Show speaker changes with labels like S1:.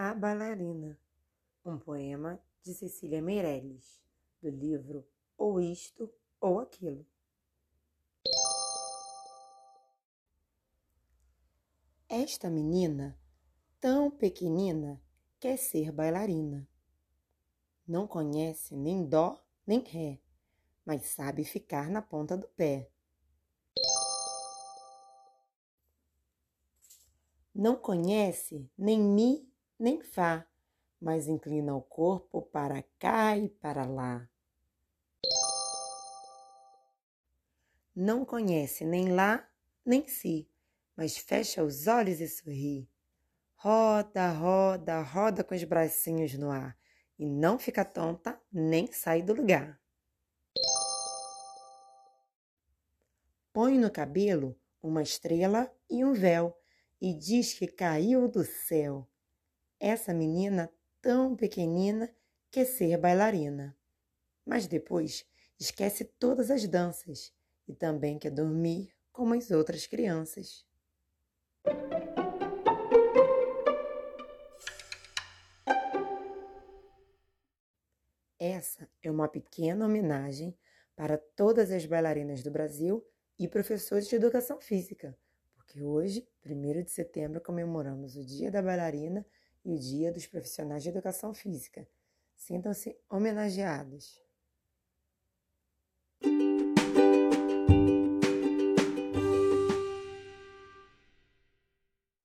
S1: A Bailarina, um poema de Cecília Meirelles, do livro Ou Isto ou Aquilo. Esta menina, tão pequenina, quer ser bailarina. Não conhece nem dó nem ré, mas sabe ficar na ponta do pé. Não conhece nem mi nem fá, mas inclina o corpo para cá e para lá. Não conhece nem lá nem si, mas fecha os olhos e sorri. Roda, roda, roda com os bracinhos no ar e não fica tonta nem sai do lugar. Põe no cabelo uma estrela e um véu e diz que caiu do céu. Essa menina tão pequenina quer ser bailarina. Mas depois esquece todas as danças e também quer dormir como as outras crianças. Essa é uma pequena homenagem para todas as bailarinas do Brasil e professores de educação física, porque hoje, 1 de setembro, comemoramos o Dia da Bailarina e o Dia dos Profissionais de Educação Física. Sintam-se homenageados.